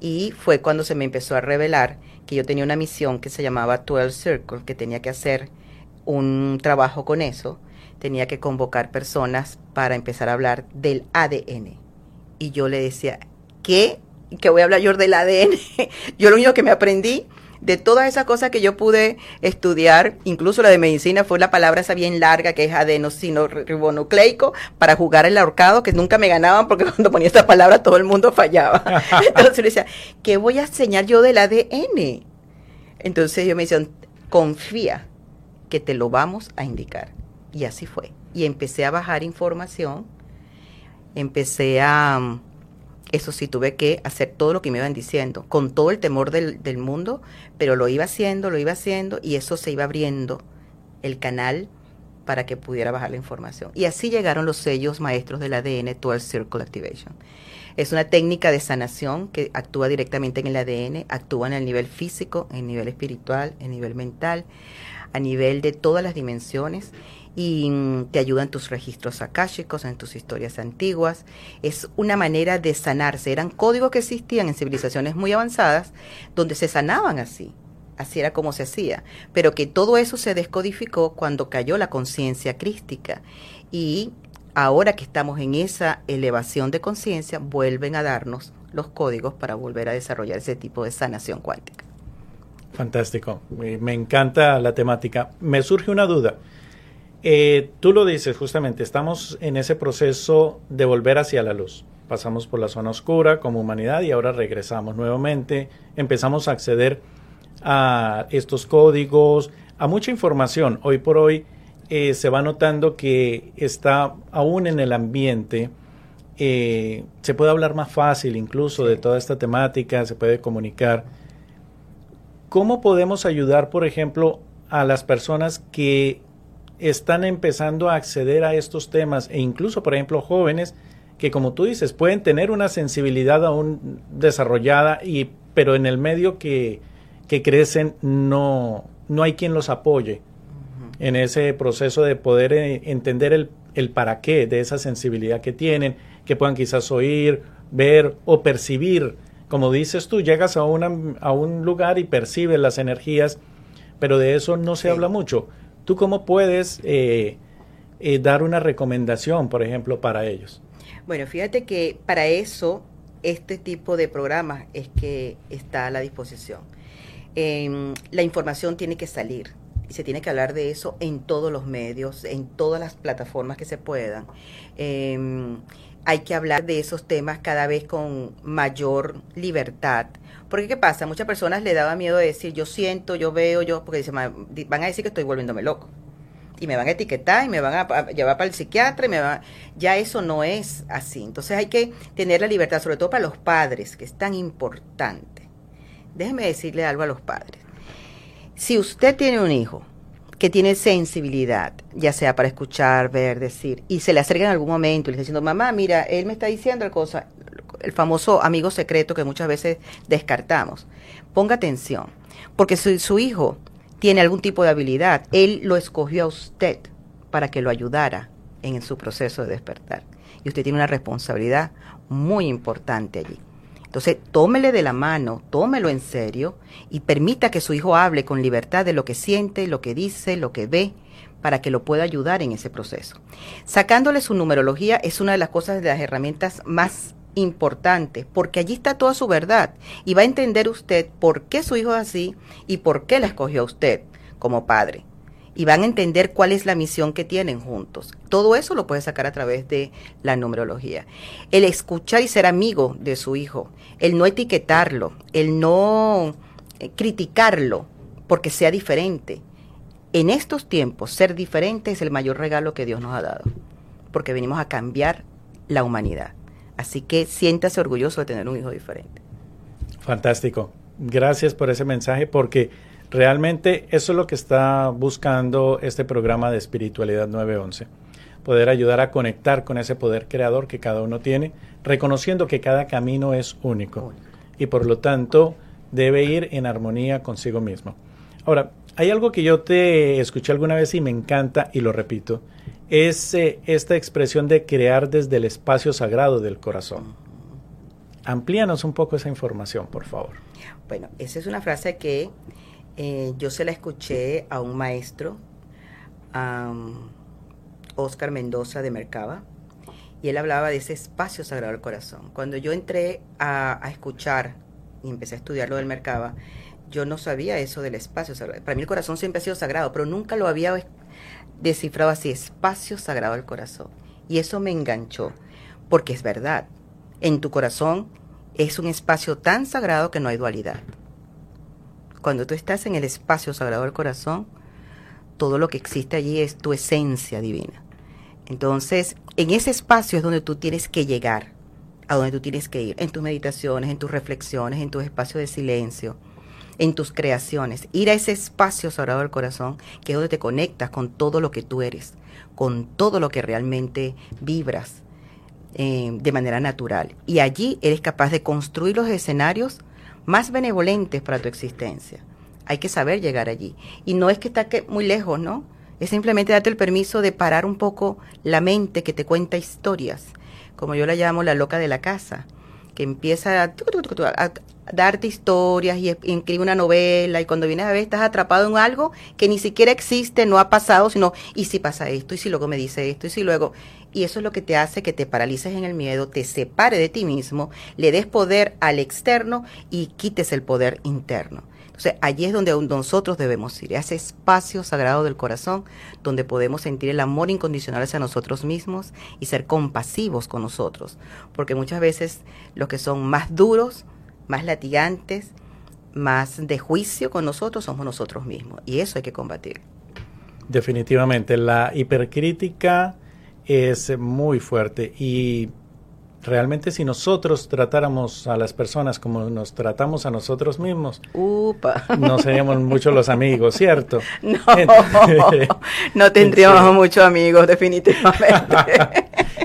y fue cuando se me empezó a revelar que yo tenía una misión que se llamaba 12 Circle, que tenía que hacer un trabajo con eso, tenía que convocar personas para empezar a hablar del ADN. Y yo le decía, ¿qué? ¿Qué voy a hablar yo del ADN? yo lo único que me aprendí de todas esas cosas que yo pude estudiar, incluso la de medicina fue la palabra esa bien larga que es adenosino-ribonucleico para jugar el ahorcado, que nunca me ganaban porque cuando ponía esta palabra todo el mundo fallaba. Entonces yo decía, ¿qué voy a enseñar yo del ADN? Entonces yo me decía, confía que te lo vamos a indicar. Y así fue. Y empecé a bajar información, empecé a eso sí, tuve que hacer todo lo que me iban diciendo, con todo el temor del, del, mundo, pero lo iba haciendo, lo iba haciendo y eso se iba abriendo el canal para que pudiera bajar la información. Y así llegaron los sellos maestros del ADN, 12 Circle Activation. Es una técnica de sanación que actúa directamente en el ADN, actúa en el nivel físico, en el nivel espiritual, en el nivel mental, a nivel de todas las dimensiones y mm, te ayudan tus registros akáshicos, en tus historias antiguas. Es una manera de sanarse. Eran códigos que existían en civilizaciones muy avanzadas donde se sanaban así. Así era como se hacía. Pero que todo eso se descodificó cuando cayó la conciencia crística. Y ahora que estamos en esa elevación de conciencia, vuelven a darnos los códigos para volver a desarrollar ese tipo de sanación cuántica. Fantástico, me encanta la temática. Me surge una duda. Eh, tú lo dices justamente, estamos en ese proceso de volver hacia la luz. Pasamos por la zona oscura como humanidad y ahora regresamos nuevamente, empezamos a acceder a estos códigos, a mucha información. Hoy por hoy eh, se va notando que está aún en el ambiente, eh, se puede hablar más fácil incluso de toda esta temática, se puede comunicar. ¿Cómo podemos ayudar, por ejemplo, a las personas que están empezando a acceder a estos temas e incluso, por ejemplo, jóvenes que, como tú dices, pueden tener una sensibilidad aún desarrollada, y, pero en el medio que, que crecen no, no hay quien los apoye en ese proceso de poder eh, entender el, el para qué de esa sensibilidad que tienen, que puedan quizás oír, ver o percibir. Como dices tú, llegas a, una, a un lugar y percibes las energías, pero de eso no se habla mucho. ¿Tú cómo puedes eh, eh, dar una recomendación, por ejemplo, para ellos? Bueno, fíjate que para eso este tipo de programas es que está a la disposición. Em, la información tiene que salir y se tiene que hablar de eso en todos los medios, en todas las plataformas que se puedan. Em, hay que hablar de esos temas cada vez con mayor libertad. Porque ¿qué pasa? Muchas personas le daba miedo de decir yo siento, yo veo, yo, porque dicen, van a decir que estoy volviéndome loco. Y me van a etiquetar y me van a llevar para el psiquiatra y me ya eso no es así. Entonces hay que tener la libertad, sobre todo para los padres, que es tan importante. Déjeme decirle algo a los padres. Si usted tiene un hijo que tiene sensibilidad, ya sea para escuchar, ver, decir, y se le acerca en algún momento y le está diciendo, mamá, mira, él me está diciendo el cosa, el famoso amigo secreto que muchas veces descartamos. Ponga atención, porque si su hijo tiene algún tipo de habilidad, él lo escogió a usted para que lo ayudara en su proceso de despertar. Y usted tiene una responsabilidad muy importante allí. Entonces, tómele de la mano, tómelo en serio y permita que su hijo hable con libertad de lo que siente, lo que dice, lo que ve, para que lo pueda ayudar en ese proceso. Sacándole su numerología es una de las cosas, de las herramientas más importantes, porque allí está toda su verdad y va a entender usted por qué su hijo es así y por qué la escogió a usted como padre y van a entender cuál es la misión que tienen juntos. Todo eso lo puede sacar a través de la numerología. El escuchar y ser amigo de su hijo, el no etiquetarlo, el no eh, criticarlo porque sea diferente. En estos tiempos, ser diferente es el mayor regalo que Dios nos ha dado, porque venimos a cambiar la humanidad. Así que siéntase orgulloso de tener un hijo diferente. Fantástico. Gracias por ese mensaje, porque Realmente eso es lo que está buscando este programa de espiritualidad 911. Poder ayudar a conectar con ese poder creador que cada uno tiene, reconociendo que cada camino es único y por lo tanto debe ir en armonía consigo mismo. Ahora, hay algo que yo te escuché alguna vez y me encanta y lo repito, es eh, esta expresión de crear desde el espacio sagrado del corazón. Amplíanos un poco esa información, por favor. Bueno, esa es una frase que eh, yo se la escuché a un maestro, Oscar Mendoza de Mercaba, y él hablaba de ese espacio sagrado del corazón. Cuando yo entré a, escuchar y empecé a estudiar lo del Mercaba, yo no sabía eso del espacio sagrado. Para mí el corazón siempre ha sido sagrado, pero nunca lo había descifrado así, espacio sagrado del corazón. Y eso me enganchó, porque es verdad, en tu corazón es un espacio tan sagrado que no hay dualidad cuando tú estás en el espacio sagrado del corazón, todo lo que existe allí es tu esencia divina. Entonces, en ese espacio es donde tú tienes que llegar, a donde tú tienes que ir, en tus meditaciones, en tus reflexiones, en tus espacios de silencio, en tus creaciones. Ir a ese espacio sagrado del corazón, que es donde te conectas con todo lo que tú eres, con todo lo que realmente vibras eh, de manera natural. Y allí eres capaz de construir los escenarios más benevolentes para tu existencia. Hay que saber llegar allí. Y no es que está muy lejos, ¿no? Es simplemente darte el permiso de parar un poco la mente que te cuenta historias, como yo la llamo la loca de la casa, que empieza a, darte historias y escribe una novela y cuando vienes a ver estás atrapado en algo que ni siquiera existe, no ha pasado, sino y si pasa esto, y si luego me dice esto, y si luego... Y eso es lo que te hace que te paralices en el miedo, te separe de ti mismo, le des poder al externo y quites el poder interno. Entonces, allí es donde nosotros debemos ir, a ese espacio sagrado del corazón, donde podemos sentir el amor incondicional hacia nosotros mismos y ser compasivos con nosotros. Porque muchas veces los que son más duros, más latigantes, más de juicio con nosotros somos nosotros mismos. Y eso hay que combatir. Definitivamente, la hipercrítica es muy fuerte y realmente si nosotros tratáramos a las personas como nos tratamos a nosotros mismos, no seríamos muchos los amigos, ¿cierto? No, no tendríamos muchos amigos, definitivamente.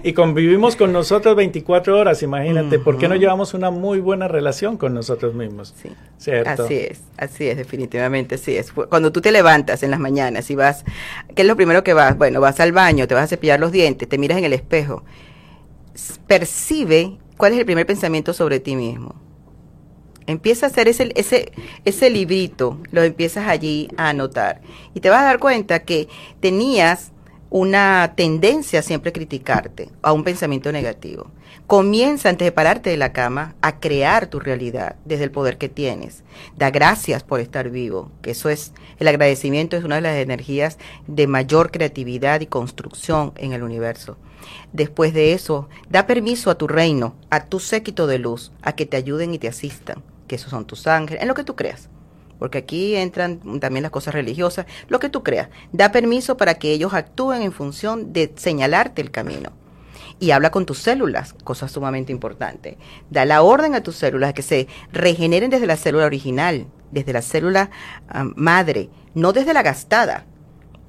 y convivimos con nosotros 24 horas, imagínate, ¿por qué no llevamos una muy buena relación con nosotros mismos? Sí, ¿cierto? Así es, así es, definitivamente, así es. Cuando tú te levantas en las mañanas y vas, ¿qué es lo primero que vas? Bueno, vas al baño, te vas a cepillar los dientes, te miras en el espejo percibe cuál es el primer pensamiento sobre ti mismo. Empieza a hacer ese, ese, ese librito, lo empiezas allí a anotar. Y te vas a dar cuenta que tenías una tendencia a siempre criticarte, a un pensamiento negativo. Comienza antes de pararte de la cama a crear tu realidad desde el poder que tienes. Da gracias por estar vivo, que eso es, el agradecimiento es una de las energías de mayor creatividad y construcción en el universo. Después de eso, da permiso a tu reino, a tu séquito de luz, a que te ayuden y te asistan, que esos son tus ángeles, en lo que tú creas. Porque aquí entran también las cosas religiosas, lo que tú creas. Da permiso para que ellos actúen en función de señalarte el camino. Y habla con tus células, cosa sumamente importante. Da la orden a tus células que se regeneren desde la célula original, desde la célula ah, madre, no desde la gastada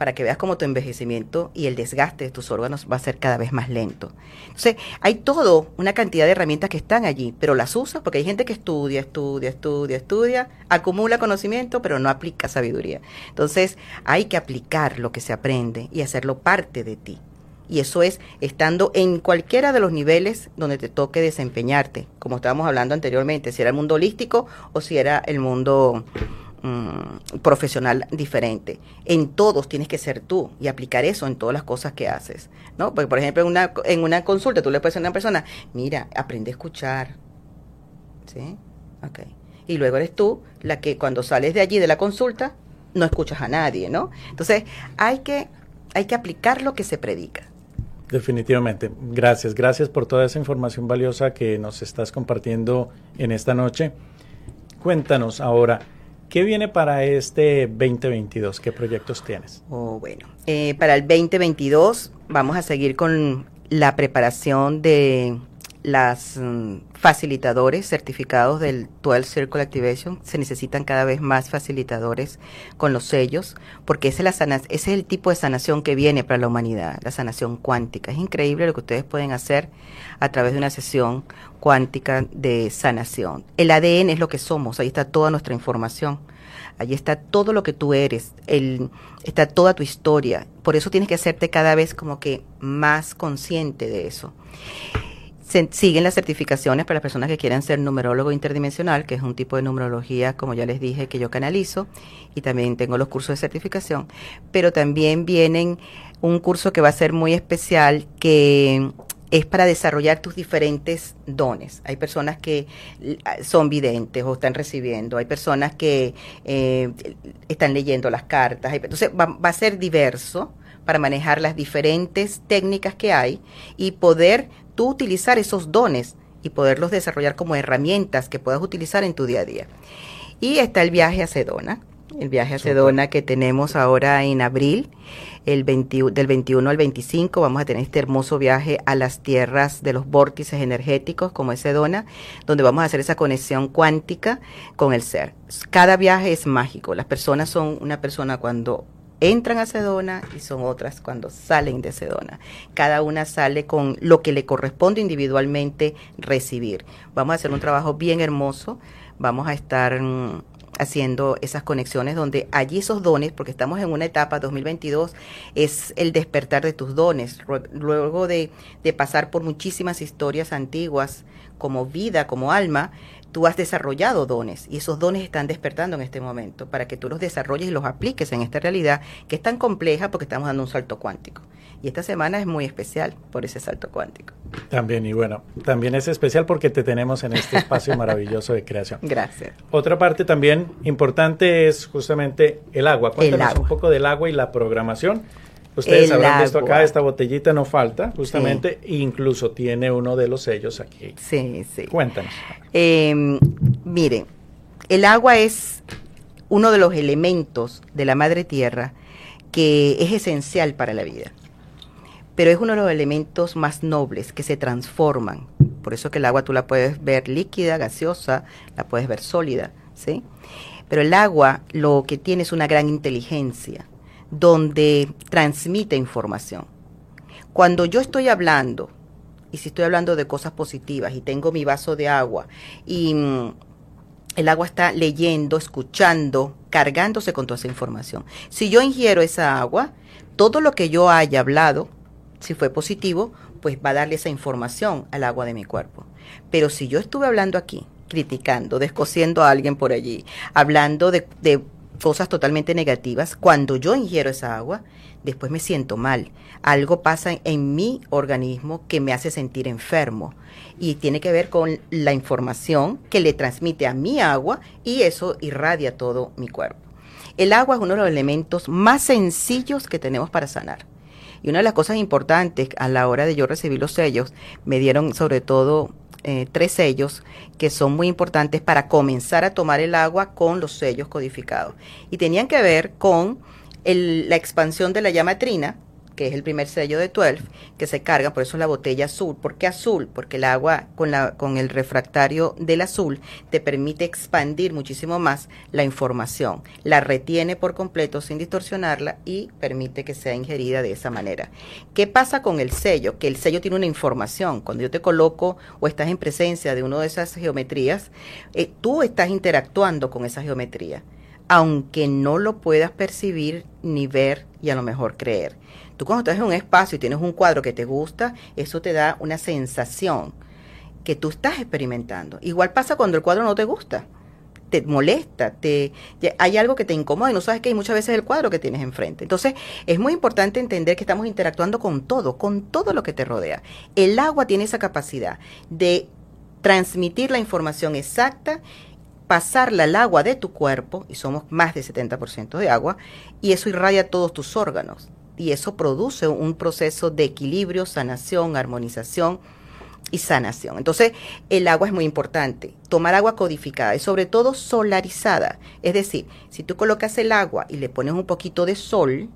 para que veas cómo tu envejecimiento y el desgaste de tus órganos va a ser cada vez más lento. Entonces, hay todo, una cantidad de herramientas que están allí, pero las usas porque hay gente que estudia, estudia, estudia, estudia, acumula conocimiento, pero no aplica sabiduría. Entonces, hay que aplicar lo que se aprende y hacerlo parte de ti. Y eso es estando en cualquiera de los niveles donde te toque desempeñarte, como estábamos hablando anteriormente, si era el mundo holístico o si era el mundo Mm, profesional diferente. En todos tienes que ser tú y aplicar eso en todas las cosas que haces. ¿no? Porque, por ejemplo, en una, en una consulta tú le puedes decir a una persona, mira, aprende a escuchar. ¿Sí? Ok. Y luego eres tú la que cuando sales de allí de la consulta no escuchas a nadie, ¿no? Entonces, hay que, hay que aplicar lo que se predica. Definitivamente. Gracias, gracias por toda esa información valiosa que nos estás compartiendo en esta noche. Cuéntanos ahora, ¿Qué viene para este 2022? ¿Qué proyectos tienes? Oh, bueno, eh, para el 2022 vamos a seguir con la preparación de las mm, facilitadores certificados del 12 Circle Activation. Se necesitan cada vez más facilitadores con los sellos, porque ese es, la ese es el tipo de sanación que viene para la humanidad, la sanación cuántica. Es increíble lo que ustedes pueden hacer a través de una sesión cuántica de sanación. El ADN es lo que somos, ahí está toda nuestra información. Allí está todo lo que tú eres, el, está toda tu historia. Por eso tienes que hacerte cada vez como que más consciente de eso siguen las certificaciones para las personas que quieran ser numerólogo interdimensional, que es un tipo de numerología, como ya les dije, que yo canalizo, y también tengo los cursos de certificación, pero también vienen un curso que va a ser muy especial, que es para desarrollar tus diferentes dones. Hay personas que son videntes o están recibiendo, hay personas que eh, están leyendo las cartas, entonces va a ser diverso para manejar las diferentes técnicas que hay y poder tú utilizar esos dones y poderlos desarrollar como herramientas que puedas utilizar en tu día a día. Y está el viaje a Sedona, el viaje a Sedona que tenemos ahora en abril, el del 21 al 25 vamos a tener este hermoso viaje a las tierras de los vórtices energéticos como es Sedona, donde vamos a hacer esa conexión cuántica con el ser. Cada viaje es mágico, las personas son una persona cuando entran a Sedona y son otras cuando salen de Sedona. Cada una sale con lo que le corresponde individualmente recibir. Vamos a hacer un trabajo bien hermoso. Vamos a estar mm, haciendo esas conexiones donde allí esos dones, porque estamos en una etapa 2022, es el despertar de tus dones, luego de, de pasar por muchísimas historias antiguas como vida, como alma, tú has desarrollado dones y esos dones están despertando en este momento para que tú los desarrolles y los apliques en esta realidad que es tan compleja porque estamos dando un salto cuántico. Y esta semana es muy especial por ese salto cuántico. También, y bueno, también es especial porque te tenemos en este espacio maravilloso de creación. Gracias. Otra parte también importante es justamente el agua. Cuéntanos un poco del agua y la programación Ustedes habrán visto acá, esta botellita no falta, justamente, incluso tiene uno de los sellos aquí. Sí, sí. Cuéntanos. Eh, miren, el agua es uno de los elementos de la madre tierra que es esencial para la vida, pero es uno de los elementos más nobles que se transforman. Por eso que el agua tú la puedes ver líquida, gaseosa, la puedes ver sólida, ¿sí? Pero el agua lo que tiene es una gran inteligencia donde transmite información. Cuando yo estoy hablando, y si estoy hablando de cosas positivas y tengo mi vaso de agua y mm, el agua está leyendo, escuchando, cargándose con toda esa información. Si yo ingiero esa agua, todo lo que yo haya hablado, si fue positivo, pues va a darle esa información al agua de mi cuerpo. Pero si yo estuve hablando aquí, criticando, descosiendo a alguien por allí, hablando de, de cosas totalmente negativas, cuando yo ingiero esa agua, después me siento mal. Algo pasa en mi organismo que me hace sentir enfermo y tiene que ver con la información que le transmite a mi agua y eso irradia todo mi cuerpo. El agua es uno de los elementos más sencillos que tenemos para sanar. Y una de las cosas importantes a la hora de yo recibir los sellos, me dieron sobre todo eh, tres sellos que son muy importantes para comenzar a tomar el agua con los sellos codificados. Y tenían que ver con la expansión de la llama trina, que es el primer sello de 12, que se carga, por eso la botella azul. ¿Por qué azul? Porque el agua con, la, con el refractario del azul te permite expandir muchísimo más la información, la retiene por completo sin distorsionarla y permite que sea ingerida de esa manera. ¿Qué pasa con el sello? Que el sello tiene una información. Cuando yo te coloco o estás en presencia de una de esas geometrías, eh, tú estás interactuando con esa geometría aunque no lo puedas percibir ni ver y a lo mejor creer. Tú cuando estás en un espacio y tienes un cuadro que te gusta, eso te da una sensación que tú estás experimentando. Igual pasa cuando el cuadro no te gusta, te molesta, te, hay algo que te incomoda y no sabes que hay muchas veces el cuadro que tienes enfrente. Entonces, es muy importante entender que estamos interactuando con todo, con todo lo que te rodea. El agua tiene esa capacidad de transmitir la información exacta pasarla al agua de tu cuerpo, y somos más de 70% de agua, y eso irradia todos tus órganos y eso produce un proceso de equilibrio, sanación, armonización y sanación. Entonces, el agua es muy importante. Tomar agua codificada y sobre todo solarizada. Es decir, si tú colocas el agua y le pones un poquito de sol,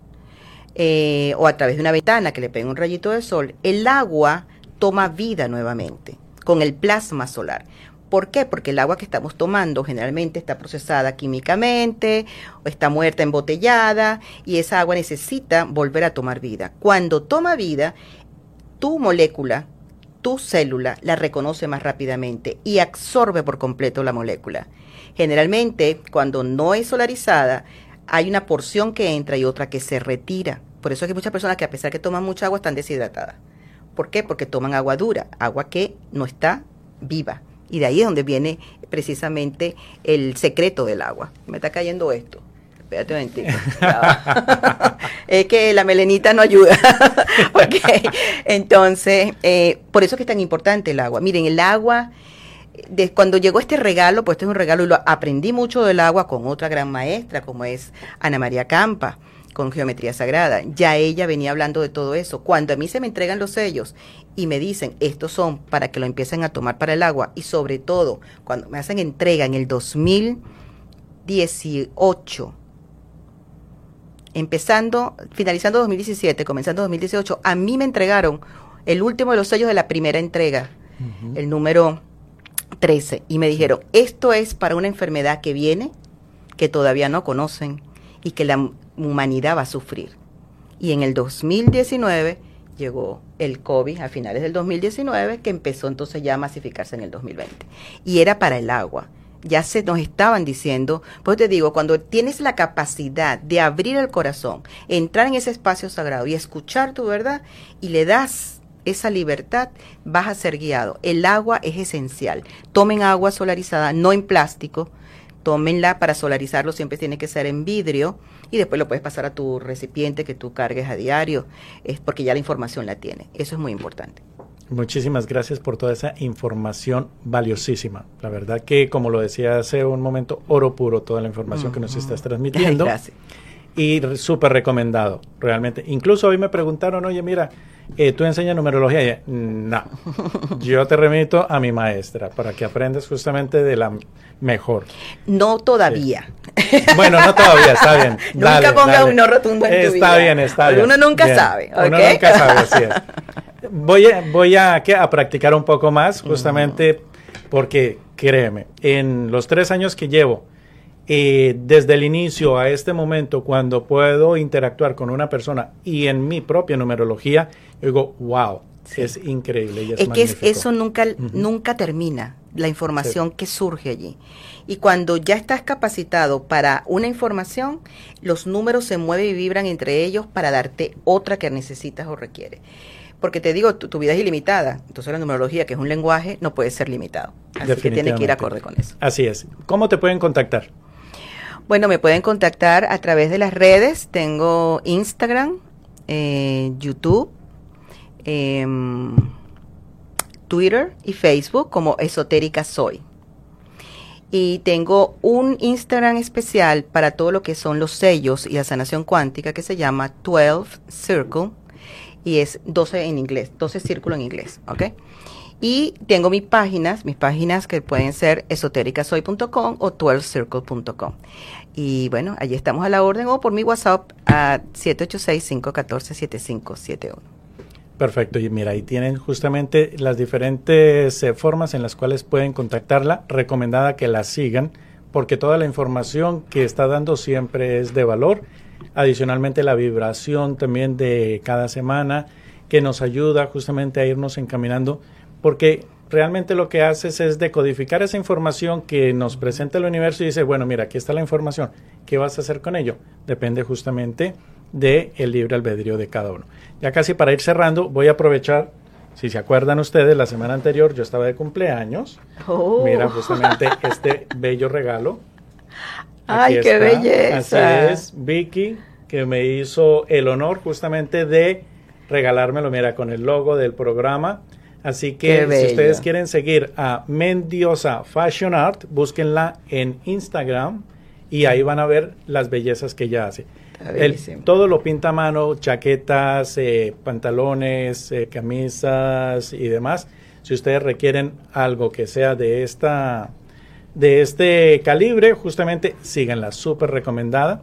eh, o a través de una ventana que le pegue un rayito de sol, el agua toma vida nuevamente con el plasma solar. ¿Por qué? Porque el agua que estamos tomando generalmente está procesada químicamente, o está muerta embotellada y esa agua necesita volver a tomar vida. Cuando toma vida, tu molécula, tu célula la reconoce más rápidamente y absorbe por completo la molécula. Generalmente, cuando no es solarizada, hay una porción que entra y otra que se retira. Por eso hay muchas personas que a pesar que toman mucha agua están deshidratadas. ¿Por qué? Porque toman agua dura, agua que no está viva. Y de ahí es donde viene precisamente el secreto del agua. Me está cayendo esto. Espérate un momentito. es que la melenita no ayuda. Entonces, eh, por eso es que es tan importante el agua. Miren, el agua, de, cuando llegó este regalo, pues este es un regalo y lo aprendí mucho del agua con otra gran maestra, como es Ana María Campa con geometría sagrada. Ya ella venía hablando de todo eso. Cuando a mí se me entregan los sellos y me dicen, estos son para que lo empiecen a tomar para el agua, y sobre todo, cuando me hacen entrega en el 2018, empezando, finalizando 2017, comenzando 2018, a mí me entregaron el último de los sellos de la primera entrega, el número 13, y me dijeron, esto es para una enfermedad que viene, que todavía no conocen, y que la humanidad va a sufrir. Y en el 2019 llegó el COVID a finales del 2019, que empezó entonces ya a masificarse en el 2020. Y era para el agua. ya se nos estaban diciendo, pues te digo, cuando tienes la capacidad de abrir el corazón, entrar en ese espacio sagrado y escuchar tu verdad y le das esa libertad, vas a ser guiado. El agua es esencial. Tomen agua solarizada, no en plástico. Tómenla para solarizarlo, siempre tiene que ser en vidrio y después lo puedes pasar a tu recipiente que tú cargues a diario, es porque ya la información la tiene. Eso es muy importante. Muchísimas gracias por toda esa información valiosísima. La verdad que, como lo decía hace un momento, oro puro toda la información que nos estás transmitiendo. Gracias. Y súper recomendado, realmente. Incluso hoy me preguntaron, oye, mira, eh, ¿tú enseñas numerología? Y, no, yo te remito a mi maestra para que aprendas justamente de la mejor. No todavía. Bueno, no todavía, está bien. nunca ponga un no rotundo en tu Está bien, está bien. Uno nunca sabe. Uno nunca sabe, así es. Voy a, voy a, a practicar un poco más, justamente porque, créeme, en los tres años que llevo, eh, desde el inicio a este momento, cuando puedo interactuar con una persona y en mi propia numerología, digo, wow, es increíble. Y es, es que eso nunca, nunca termina, la información que surge allí. Y cuando ya estás capacitado para una información, los números se mueven y vibran entre ellos para darte otra que necesitas o requieres porque te digo, tu, vida es ilimitada. Entonces la numerología, que es un lenguaje, no puede ser limitado. Así que tiene que ir acorde con eso. Así es. ¿Cómo te pueden contactar? Bueno, me pueden contactar a través de las redes. Tengo Instagram, eh, YouTube, em, Twitter y Facebook como Esotérica Soy. Y tengo un Instagram especial para todo lo que son los sellos y la sanación cuántica que se llama 12 Circle y es 12 en inglés, 12 círculos en inglés, ¿ok? Y tengo mis páginas, mis páginas que pueden ser esotéricasoy.com o 12circle.com. Y bueno, allí estamos a la orden o por mi WhatsApp a 786-514-7571. Perfecto, y mira, ahí tienen justamente las diferentes eh, formas en las cuales pueden contactarla. Recomendada que la sigan, porque toda la información que está dando siempre es de valor Adicionalmente la vibración también de cada semana que nos ayuda justamente a irnos encaminando porque realmente lo que haces es decodificar esa información que nos presenta el universo y dice, bueno, mira, aquí está la información, ¿qué vas a hacer con ello? Depende justamente del el libre albedrío de cada uno. Ya casi para ir cerrando, voy a aprovechar, si se acuerdan ustedes, la semana anterior yo estaba de cumpleaños. Oh. Mira justamente este bello regalo ¡Ay, qué belleza! Así es, Vicky, que me hizo el honor justamente de regalármelo, mira, con el logo del programa. Así que si ustedes quieren seguir a Mendiosa Fashion Art, búsquenla en Instagram y ahí van a ver las bellezas que ella hace. todo lo pinta a mano, chaquetas, eh, pantalones, eh, camisas y demás. Si ustedes requieren algo que sea de esta de este calibre, justamente síganla, súper recomendada.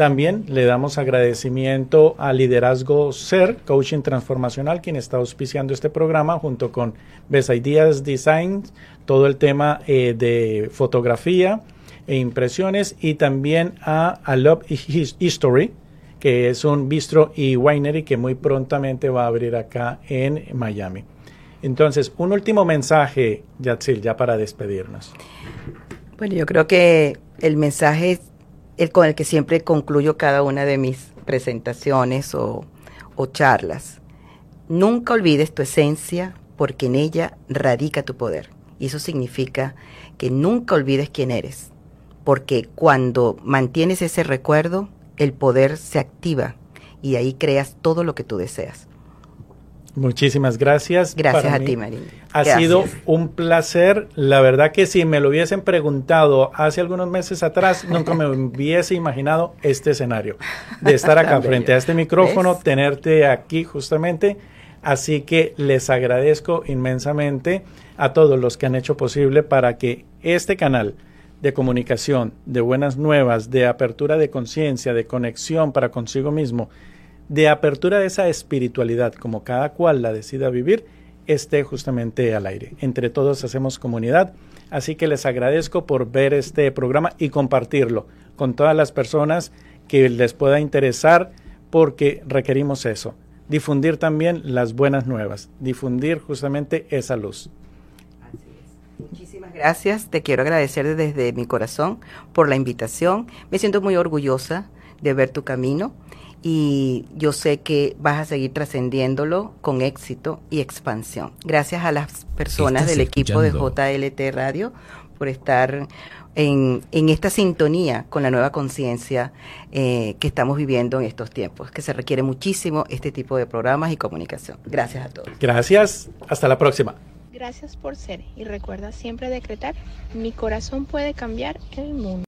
También le damos agradecimiento a Liderazgo Ser, Coaching Transformacional, quien está auspiciando este programa junto con Best Ideas Design, todo el tema eh, de fotografía e impresiones, y también a, a Love History, que es un bistro y winery que muy prontamente va a abrir acá en Miami. Entonces, un último mensaje, Yatsil, ya para despedirnos. Bueno, yo creo que el mensaje el con el que siempre concluyo cada una de mis presentaciones o, charlas. Nunca olvides tu esencia porque en ella radica tu poder. Y eso significa que nunca olvides quién eres, porque cuando mantienes ese recuerdo, el poder se activa y ahí creas todo lo que tú deseas. Muchísimas gracias. Gracias a ti, Marín. Ha sido un placer. La verdad que si me lo hubiesen preguntado hace algunos meses atrás, nunca me hubiese imaginado este escenario. De estar acá frente a este micrófono, tenerte aquí justamente. Así que les agradezco inmensamente a todos los que han hecho posible para que este canal de comunicación, de buenas nuevas, de apertura de conciencia, de conexión para consigo mismo, de apertura de esa espiritualidad, como cada cual la decida vivir, esté justamente al aire. Entre todos hacemos comunidad, así que les agradezco por ver este programa y compartirlo con todas las personas que les pueda interesar porque requerimos eso. Difundir también las buenas nuevas, difundir justamente esa luz. Muchísimas. Gracias, te quiero agradecer desde mi corazón por la invitación. Me siento muy orgullosa de ver tu camino y yo sé que vas a seguir trascendiéndolo con éxito y expansión. Gracias a las personas del equipo de JLT Radio por estar en, esta sintonía con la nueva conciencia eh, que estamos viviendo en estos tiempos, que se requiere muchísimo este tipo de programas y comunicación. Gracias a todos. Gracias, hasta la próxima. Gracias por ser y recuerda siempre decretar, mi corazón puede cambiar el mundo.